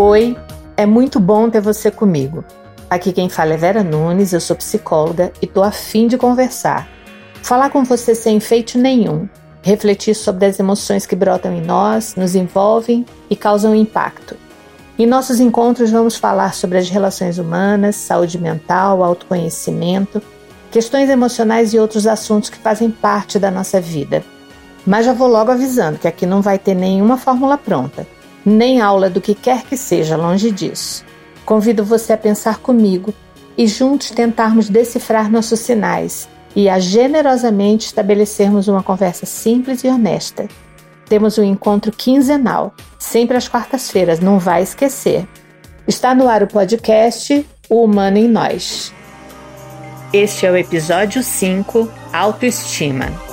Oi, é muito bom ter você comigo. Aqui quem fala é Vera Nunes, eu sou psicóloga e tô afim de conversar. Falar com você sem efeito nenhum, refletir sobre as emoções que brotam em nós, nos envolvem e causam impacto. Em nossos encontros vamos falar sobre as relações humanas, saúde mental, autoconhecimento, questões emocionais e outros assuntos que fazem parte da nossa vida. Mas já vou logo avisando que aqui não vai ter nenhuma fórmula pronta nem aula do que quer que seja longe disso. Convido você a pensar comigo e juntos tentarmos decifrar nossos sinais e a generosamente estabelecermos uma conversa simples e honesta. Temos um encontro quinzenal, sempre às quartas-feiras, não vai esquecer. Está no ar o podcast O Humano em Nós. Este é o episódio 5 Autoestima.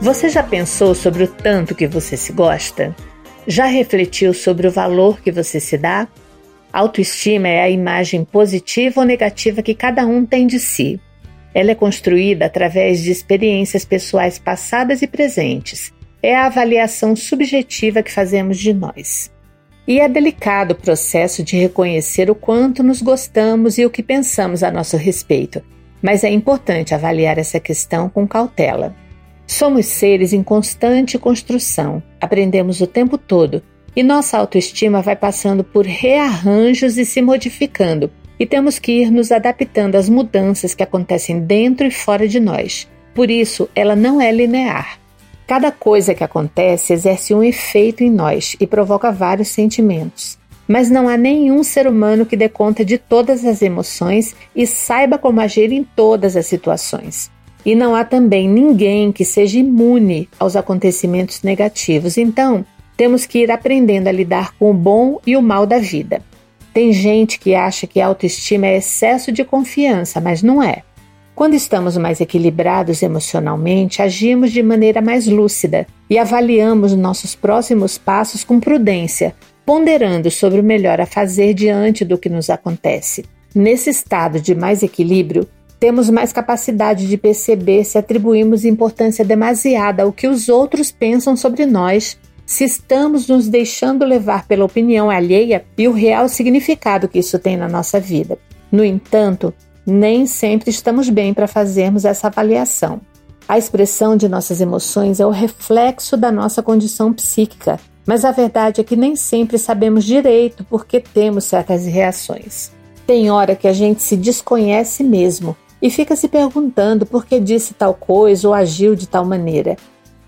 Você já pensou sobre o tanto que você se gosta? Já refletiu sobre o valor que você se dá? Autoestima é a imagem positiva ou negativa que cada um tem de si. Ela é construída através de experiências pessoais passadas e presentes. É a avaliação subjetiva que fazemos de nós. E é delicado o processo de reconhecer o quanto nos gostamos e o que pensamos a nosso respeito, mas é importante avaliar essa questão com cautela. Somos seres em constante construção, aprendemos o tempo todo e nossa autoestima vai passando por rearranjos e se modificando, e temos que ir nos adaptando às mudanças que acontecem dentro e fora de nós. Por isso, ela não é linear. Cada coisa que acontece exerce um efeito em nós e provoca vários sentimentos. Mas não há nenhum ser humano que dê conta de todas as emoções e saiba como agir em todas as situações. E não há também ninguém que seja imune aos acontecimentos negativos. Então, temos que ir aprendendo a lidar com o bom e o mal da vida. Tem gente que acha que autoestima é excesso de confiança, mas não é. Quando estamos mais equilibrados emocionalmente, agimos de maneira mais lúcida e avaliamos nossos próximos passos com prudência, ponderando sobre o melhor a fazer diante do que nos acontece. Nesse estado de mais equilíbrio, temos mais capacidade de perceber se atribuímos importância demasiada ao que os outros pensam sobre nós, se estamos nos deixando levar pela opinião alheia e o real significado que isso tem na nossa vida. No entanto, nem sempre estamos bem para fazermos essa avaliação. A expressão de nossas emoções é o reflexo da nossa condição psíquica, mas a verdade é que nem sempre sabemos direito por que temos certas reações. Tem hora que a gente se desconhece mesmo e fica se perguntando por que disse tal coisa ou agiu de tal maneira.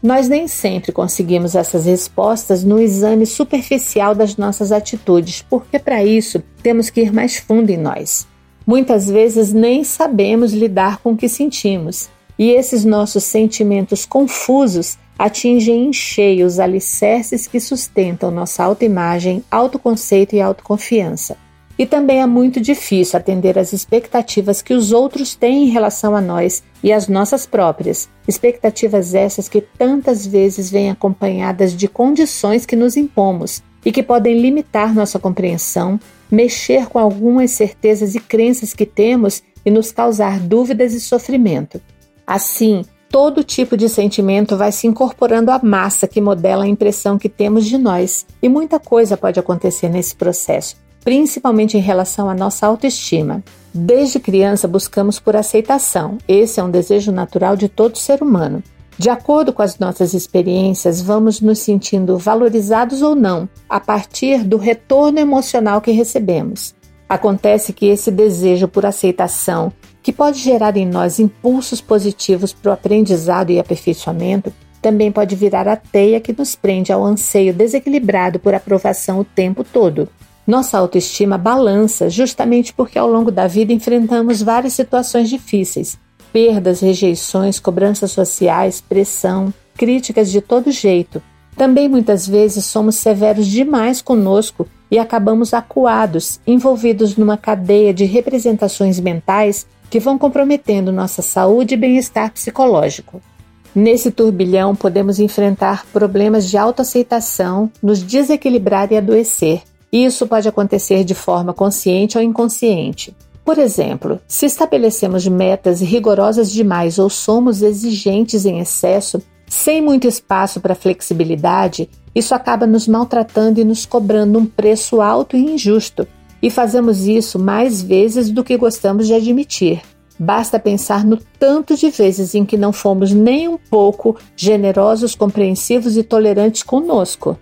Nós nem sempre conseguimos essas respostas no exame superficial das nossas atitudes, porque para isso temos que ir mais fundo em nós. Muitas vezes nem sabemos lidar com o que sentimos, e esses nossos sentimentos confusos atingem em cheio os alicerces que sustentam nossa autoimagem, autoconceito e autoconfiança. E também é muito difícil atender às expectativas que os outros têm em relação a nós e às nossas próprias, expectativas essas que tantas vezes vêm acompanhadas de condições que nos impomos e que podem limitar nossa compreensão, mexer com algumas certezas e crenças que temos e nos causar dúvidas e sofrimento. Assim, todo tipo de sentimento vai se incorporando à massa que modela a impressão que temos de nós, e muita coisa pode acontecer nesse processo principalmente em relação à nossa autoestima. Desde criança buscamos por aceitação. Esse é um desejo natural de todo ser humano. De acordo com as nossas experiências, vamos nos sentindo valorizados ou não a partir do retorno emocional que recebemos. Acontece que esse desejo por aceitação, que pode gerar em nós impulsos positivos para o aprendizado e aperfeiçoamento, também pode virar a teia que nos prende ao anseio desequilibrado por aprovação o tempo todo. Nossa autoestima balança justamente porque ao longo da vida enfrentamos várias situações difíceis: perdas, rejeições, cobranças sociais, pressão, críticas de todo jeito. Também muitas vezes somos severos demais conosco e acabamos acuados, envolvidos numa cadeia de representações mentais que vão comprometendo nossa saúde e bem-estar psicológico. Nesse turbilhão, podemos enfrentar problemas de autoaceitação, nos desequilibrar e adoecer, isso pode acontecer de forma consciente ou inconsciente. Por exemplo, se estabelecemos metas rigorosas demais ou somos exigentes em excesso, sem muito espaço para flexibilidade, isso acaba nos maltratando e nos cobrando um preço alto e injusto. E fazemos isso mais vezes do que gostamos de admitir. Basta pensar no tanto de vezes em que não fomos nem um pouco generosos, compreensivos e tolerantes conosco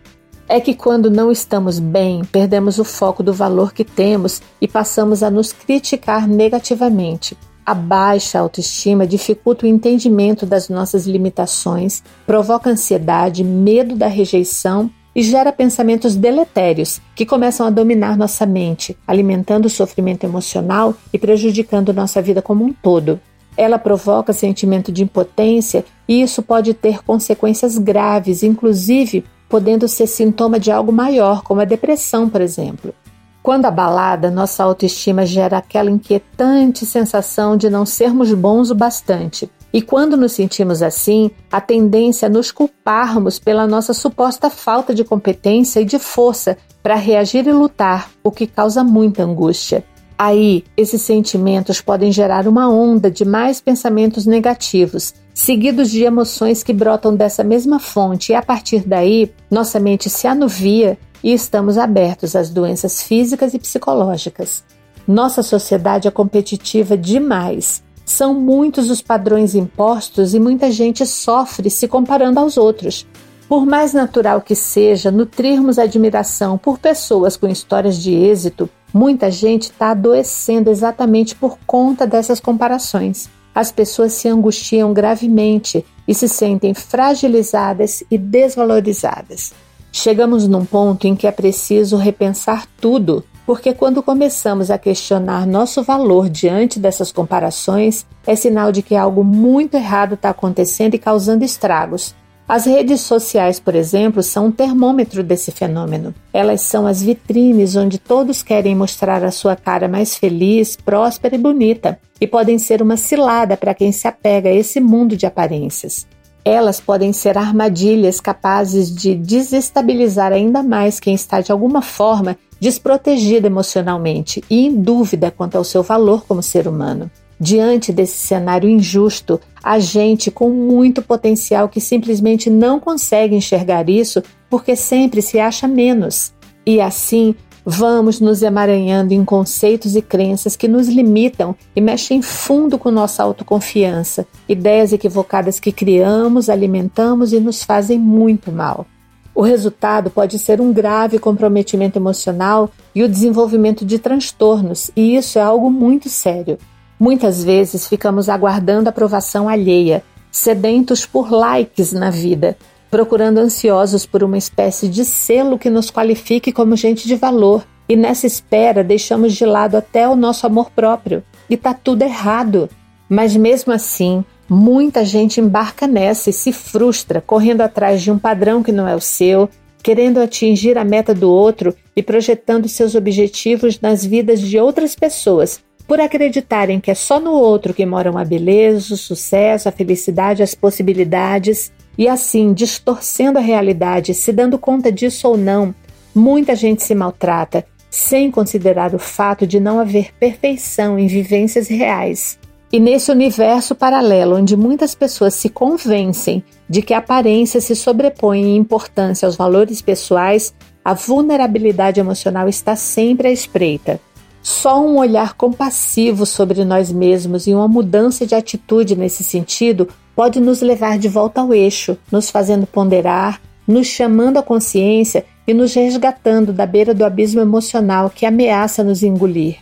é que quando não estamos bem, perdemos o foco do valor que temos e passamos a nos criticar negativamente. A baixa autoestima dificulta o entendimento das nossas limitações, provoca ansiedade, medo da rejeição e gera pensamentos deletérios que começam a dominar nossa mente, alimentando o sofrimento emocional e prejudicando nossa vida como um todo. Ela provoca sentimento de impotência e isso pode ter consequências graves, inclusive podendo ser sintoma de algo maior, como a depressão, por exemplo. Quando abalada, nossa autoestima gera aquela inquietante sensação de não sermos bons o bastante. E quando nos sentimos assim, a tendência é nos culparmos pela nossa suposta falta de competência e de força para reagir e lutar, o que causa muita angústia. Aí, esses sentimentos podem gerar uma onda de mais pensamentos negativos, seguidos de emoções que brotam dessa mesma fonte, e a partir daí, nossa mente se anuvia e estamos abertos às doenças físicas e psicológicas. Nossa sociedade é competitiva demais. São muitos os padrões impostos e muita gente sofre se comparando aos outros. Por mais natural que seja nutrirmos admiração por pessoas com histórias de êxito, muita gente está adoecendo exatamente por conta dessas comparações as pessoas se angustiam gravemente e se sentem fragilizadas e desvalorizadas. Chegamos num ponto em que é preciso repensar tudo, porque quando começamos a questionar nosso valor diante dessas comparações, é sinal de que algo muito errado está acontecendo e causando estragos. As redes sociais, por exemplo, são um termômetro desse fenômeno. Elas são as vitrines onde todos querem mostrar a sua cara mais feliz, próspera e bonita, e podem ser uma cilada para quem se apega a esse mundo de aparências. Elas podem ser armadilhas capazes de desestabilizar ainda mais quem está de alguma forma desprotegido emocionalmente e em dúvida quanto ao seu valor como ser humano. Diante desse cenário injusto, há gente com muito potencial que simplesmente não consegue enxergar isso porque sempre se acha menos. E assim, vamos nos emaranhando em conceitos e crenças que nos limitam e mexem fundo com nossa autoconfiança, ideias equivocadas que criamos, alimentamos e nos fazem muito mal. O resultado pode ser um grave comprometimento emocional e o desenvolvimento de transtornos, e isso é algo muito sério. Muitas vezes ficamos aguardando aprovação alheia, sedentos por likes na vida, procurando ansiosos por uma espécie de selo que nos qualifique como gente de valor. E nessa espera deixamos de lado até o nosso amor próprio. E tá tudo errado. Mas mesmo assim, muita gente embarca nessa e se frustra, correndo atrás de um padrão que não é o seu, querendo atingir a meta do outro e projetando seus objetivos nas vidas de outras pessoas, por acreditarem que é só no outro que moram a beleza, o sucesso, a felicidade, as possibilidades, e assim, distorcendo a realidade, se dando conta disso ou não, muita gente se maltrata, sem considerar o fato de não haver perfeição em vivências reais. E nesse universo paralelo, onde muitas pessoas se convencem de que a aparência se sobrepõe em importância aos valores pessoais, a vulnerabilidade emocional está sempre à espreita. Só um olhar compassivo sobre nós mesmos e uma mudança de atitude nesse sentido pode nos levar de volta ao eixo, nos fazendo ponderar, nos chamando à consciência e nos resgatando da beira do abismo emocional que ameaça nos engolir.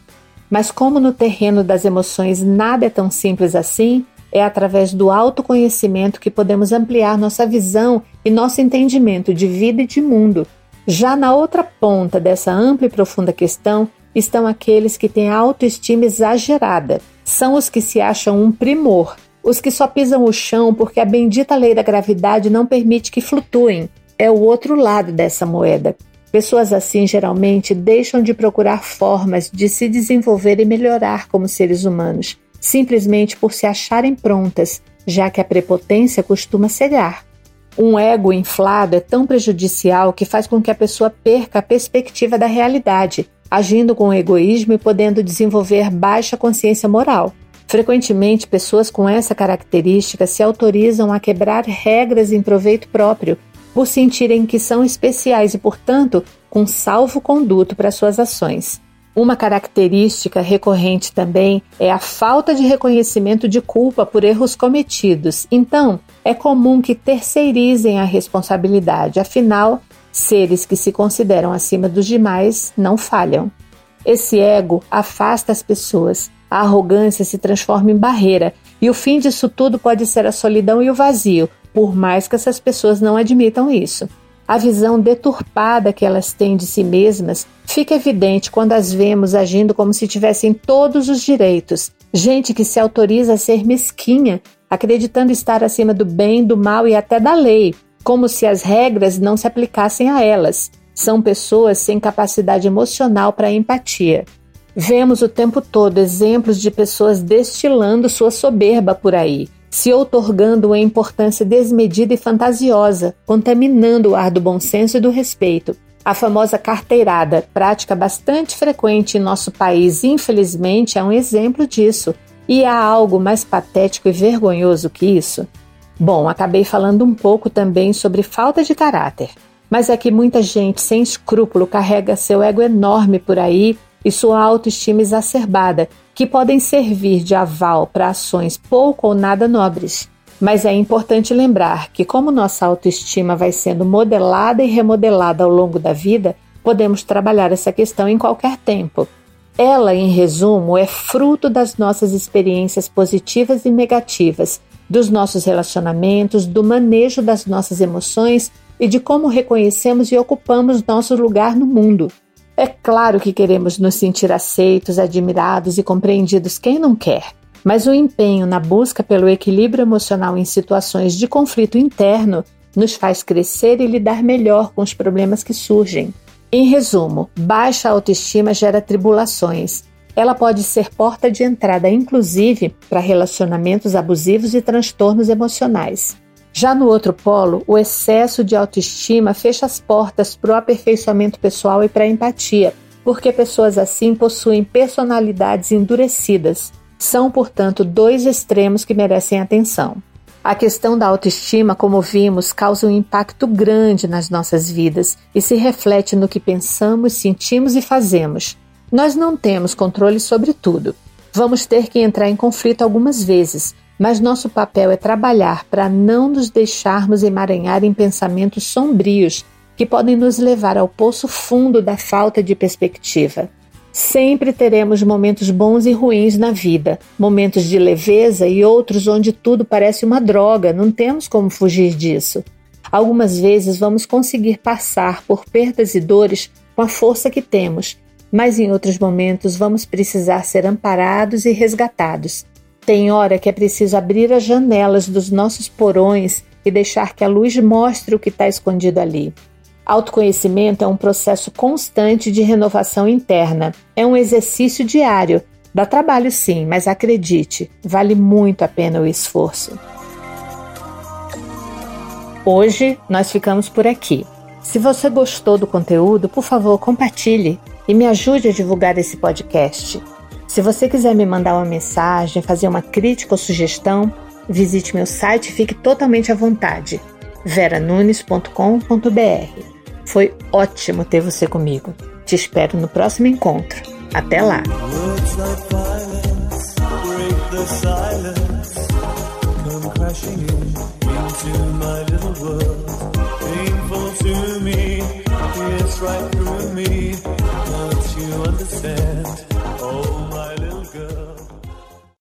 Mas, como no terreno das emoções nada é tão simples assim, é através do autoconhecimento que podemos ampliar nossa visão e nosso entendimento de vida e de mundo. Já na outra ponta dessa ampla e profunda questão estão aqueles que têm autoestima exagerada. São os que se acham um primor, os que só pisam o chão porque a bendita lei da gravidade não permite que flutuem. É o outro lado dessa moeda. Pessoas assim geralmente deixam de procurar formas de se desenvolver e melhorar como seres humanos, simplesmente por se acharem prontas, já que a prepotência costuma cegar. Um ego inflado é tão prejudicial que faz com que a pessoa perca a perspectiva da realidade agindo com egoísmo e podendo desenvolver baixa consciência moral. Frequentemente, pessoas com essa característica se autorizam a quebrar regras em proveito próprio, por sentirem que são especiais e, portanto, com salvo-conduto para suas ações. Uma característica recorrente também é a falta de reconhecimento de culpa por erros cometidos. Então, é comum que terceirizem a responsabilidade, afinal, seres que se consideram acima dos demais não falham. Esse ego afasta as pessoas, a arrogância se transforma em barreira, e o fim disso tudo pode ser a solidão e o vazio, por mais que essas pessoas não admitam isso. A visão deturpada que elas têm de si mesmas fica evidente quando as vemos agindo como se tivessem todos os direitos. Gente que se autoriza a ser mesquinha, acreditando estar acima do bem, do mal e até da lei, como se as regras não se aplicassem a elas. São pessoas sem capacidade emocional para empatia. Vemos o tempo todo exemplos de pessoas destilando sua soberba por aí, se outorgando uma importância desmedida e fantasiosa, contaminando o ar do bom senso e do respeito. A famosa carteirada, prática bastante frequente em nosso país, infelizmente é um exemplo disso. E há algo mais patético e vergonhoso que isso? Bom, acabei falando um pouco também sobre falta de caráter, mas é que muita gente sem escrúpulo carrega seu ego enorme por aí e sua autoestima exacerbada, que podem servir de aval para ações pouco ou nada nobres. Mas é importante lembrar que, como nossa autoestima vai sendo modelada e remodelada ao longo da vida, podemos trabalhar essa questão em qualquer tempo. Ela, em resumo, é fruto das nossas experiências positivas e negativas, dos nossos relacionamentos, do manejo das nossas emoções e de como reconhecemos e ocupamos nosso lugar no mundo. É claro que queremos nos sentir aceitos, admirados e compreendidos, quem não quer? Mas o empenho na busca pelo equilíbrio emocional em situações de conflito interno nos faz crescer e lidar melhor com os problemas que surgem. Em resumo, baixa autoestima gera tribulações. Ela pode ser porta de entrada, inclusive, para relacionamentos abusivos e transtornos emocionais. Já no outro polo, o excesso de autoestima fecha as portas para o aperfeiçoamento pessoal e para a empatia, porque pessoas assim possuem personalidades endurecidas. São, portanto, dois extremos que merecem atenção. A questão da autoestima, como vimos, causa um impacto grande nas nossas vidas e se reflete no que pensamos, sentimos e fazemos. Nós não temos controle sobre tudo. Vamos ter que entrar em conflito algumas vezes, mas nosso papel é trabalhar para não nos deixarmos emaranhar em pensamentos sombrios que podem nos levar ao poço fundo da falta de perspectiva. Sempre teremos momentos bons e ruins na vida, momentos de leveza e outros onde tudo parece uma droga, não temos como fugir disso. Algumas vezes vamos conseguir passar por perdas e dores com a força que temos, mas em outros momentos vamos precisar ser amparados e resgatados. Tem hora que é preciso abrir as janelas dos nossos porões e deixar que a luz mostre o que está escondido ali. Autoconhecimento é um processo constante de renovação interna. É um exercício diário. Dá trabalho sim, mas acredite, vale muito a pena o esforço. Hoje nós ficamos por aqui. Se você gostou do conteúdo, por favor, compartilhe e me ajude a divulgar esse podcast. Se você quiser me mandar uma mensagem, fazer uma crítica ou sugestão, visite meu site e fique totalmente à vontade. veranunes.com.br. Foi ótimo ter você comigo. Te espero no próximo encontro. Até lá! right through me. you understand. Oh, my little girl.